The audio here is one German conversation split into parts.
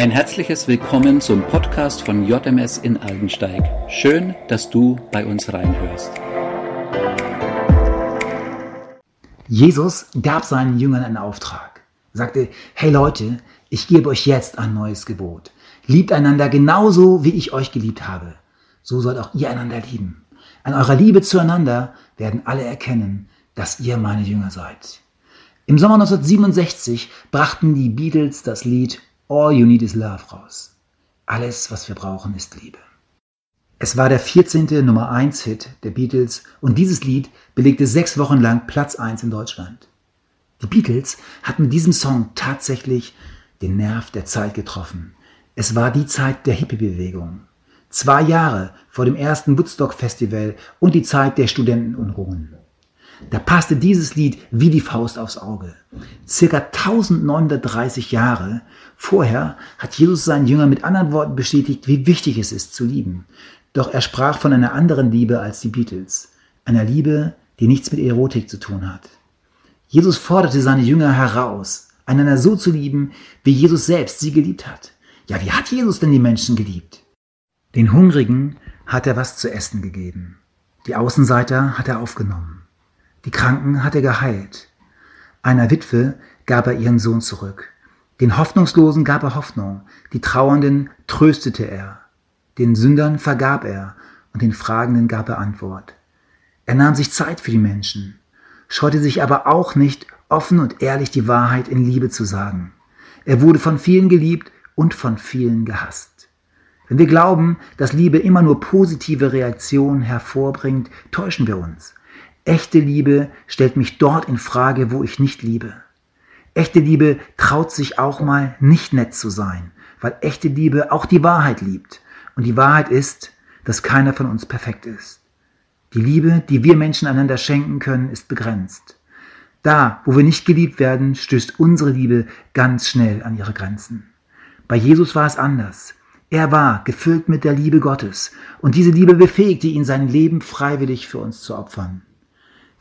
Ein herzliches Willkommen zum Podcast von JMS in Aldensteig. Schön, dass du bei uns reinhörst. Jesus gab seinen Jüngern einen Auftrag. Er sagte, hey Leute, ich gebe euch jetzt ein neues Gebot. Liebt einander genauso, wie ich euch geliebt habe. So sollt auch ihr einander lieben. An eurer Liebe zueinander werden alle erkennen, dass ihr meine Jünger seid. Im Sommer 1967 brachten die Beatles das Lied All You Need Is Love raus. Alles, was wir brauchen, ist Liebe. Es war der 14. Nummer 1 Hit der Beatles und dieses Lied belegte sechs Wochen lang Platz 1 in Deutschland. Die Beatles hatten mit diesem Song tatsächlich den Nerv der Zeit getroffen. Es war die Zeit der Hippie-Bewegung. Zwei Jahre vor dem ersten Woodstock-Festival und die Zeit der Studentenunruhen. Da passte dieses Lied wie die Faust aufs Auge. Circa 1930 Jahre vorher hat Jesus seinen Jüngern mit anderen Worten bestätigt, wie wichtig es ist zu lieben. Doch er sprach von einer anderen Liebe als die Beatles. Einer Liebe, die nichts mit Erotik zu tun hat. Jesus forderte seine Jünger heraus, einander so zu lieben, wie Jesus selbst sie geliebt hat. Ja, wie hat Jesus denn die Menschen geliebt? Den Hungrigen hat er was zu essen gegeben. Die Außenseiter hat er aufgenommen. Die Kranken hat er geheilt. Einer Witwe gab er ihren Sohn zurück. Den Hoffnungslosen gab er Hoffnung. Die Trauernden tröstete er. Den Sündern vergab er und den Fragenden gab er Antwort. Er nahm sich Zeit für die Menschen, scheute sich aber auch nicht, offen und ehrlich die Wahrheit in Liebe zu sagen. Er wurde von vielen geliebt und von vielen gehasst. Wenn wir glauben, dass Liebe immer nur positive Reaktionen hervorbringt, täuschen wir uns. Echte Liebe stellt mich dort in Frage, wo ich nicht liebe. Echte Liebe traut sich auch mal nicht nett zu sein, weil echte Liebe auch die Wahrheit liebt. Und die Wahrheit ist, dass keiner von uns perfekt ist. Die Liebe, die wir Menschen einander schenken können, ist begrenzt. Da, wo wir nicht geliebt werden, stößt unsere Liebe ganz schnell an ihre Grenzen. Bei Jesus war es anders. Er war gefüllt mit der Liebe Gottes und diese Liebe befähigte ihn, sein Leben freiwillig für uns zu opfern.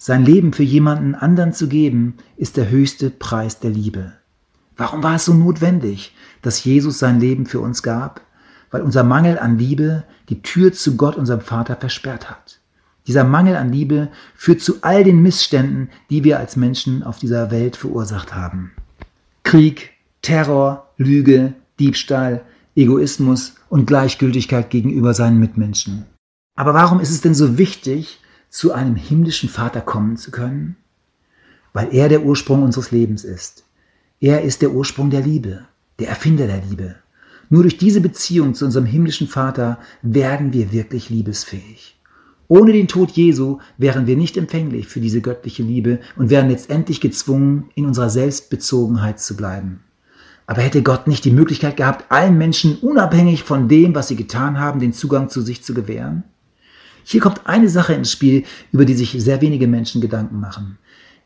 Sein Leben für jemanden anderen zu geben, ist der höchste Preis der Liebe. Warum war es so notwendig, dass Jesus sein Leben für uns gab? Weil unser Mangel an Liebe die Tür zu Gott, unserem Vater, versperrt hat. Dieser Mangel an Liebe führt zu all den Missständen, die wir als Menschen auf dieser Welt verursacht haben. Krieg, Terror, Lüge, Diebstahl, Egoismus und Gleichgültigkeit gegenüber seinen Mitmenschen. Aber warum ist es denn so wichtig, zu einem himmlischen Vater kommen zu können? Weil er der Ursprung unseres Lebens ist. Er ist der Ursprung der Liebe, der Erfinder der Liebe. Nur durch diese Beziehung zu unserem himmlischen Vater werden wir wirklich liebesfähig. Ohne den Tod Jesu wären wir nicht empfänglich für diese göttliche Liebe und wären letztendlich gezwungen, in unserer Selbstbezogenheit zu bleiben. Aber hätte Gott nicht die Möglichkeit gehabt, allen Menschen unabhängig von dem, was sie getan haben, den Zugang zu sich zu gewähren? Hier kommt eine Sache ins Spiel, über die sich sehr wenige Menschen Gedanken machen.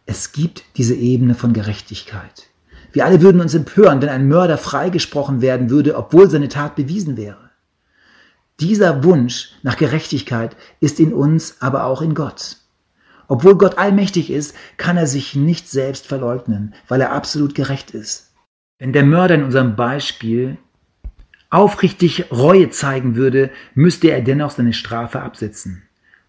Es gibt diese Ebene von Gerechtigkeit. Wir alle würden uns empören, wenn ein Mörder freigesprochen werden würde, obwohl seine Tat bewiesen wäre. Dieser Wunsch nach Gerechtigkeit ist in uns, aber auch in Gott. Obwohl Gott allmächtig ist, kann er sich nicht selbst verleugnen, weil er absolut gerecht ist. Wenn der Mörder in unserem Beispiel aufrichtig Reue zeigen würde, müsste er dennoch seine Strafe absitzen.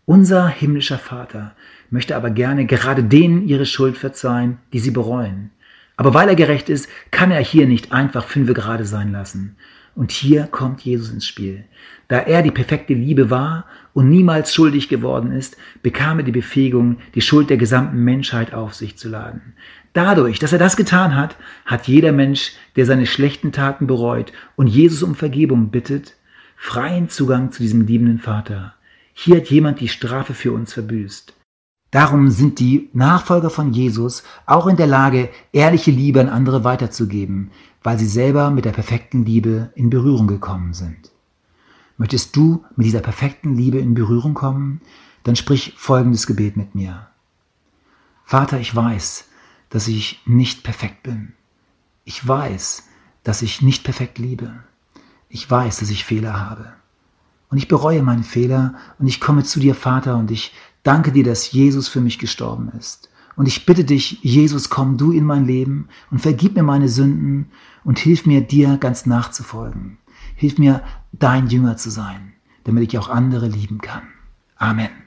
Unser himmlischer Vater möchte aber gerne gerade denen ihre Schuld verzeihen, die sie bereuen. Aber weil er gerecht ist, kann er hier nicht einfach fünfe gerade sein lassen. Und hier kommt Jesus ins Spiel. Da er die perfekte Liebe war und niemals schuldig geworden ist, bekam er die Befähigung, die Schuld der gesamten Menschheit auf sich zu laden. Dadurch, dass er das getan hat, hat jeder Mensch, der seine schlechten Taten bereut und Jesus um Vergebung bittet, freien Zugang zu diesem liebenden Vater. Hier hat jemand die Strafe für uns verbüßt. Darum sind die Nachfolger von Jesus auch in der Lage, ehrliche Liebe an andere weiterzugeben, weil sie selber mit der perfekten Liebe in Berührung gekommen sind. Möchtest du mit dieser perfekten Liebe in Berührung kommen? Dann sprich folgendes Gebet mit mir. Vater, ich weiß, dass ich nicht perfekt bin. Ich weiß, dass ich nicht perfekt liebe. Ich weiß, dass ich Fehler habe. Und ich bereue meine Fehler und ich komme zu dir, Vater, und ich danke dir, dass Jesus für mich gestorben ist Und ich bitte dich, Jesus, komm du in mein Leben und vergib mir meine Sünden und hilf mir, dir ganz nachzufolgen. Hilf mir, dein Jünger zu sein, damit ich auch andere lieben kann. Amen.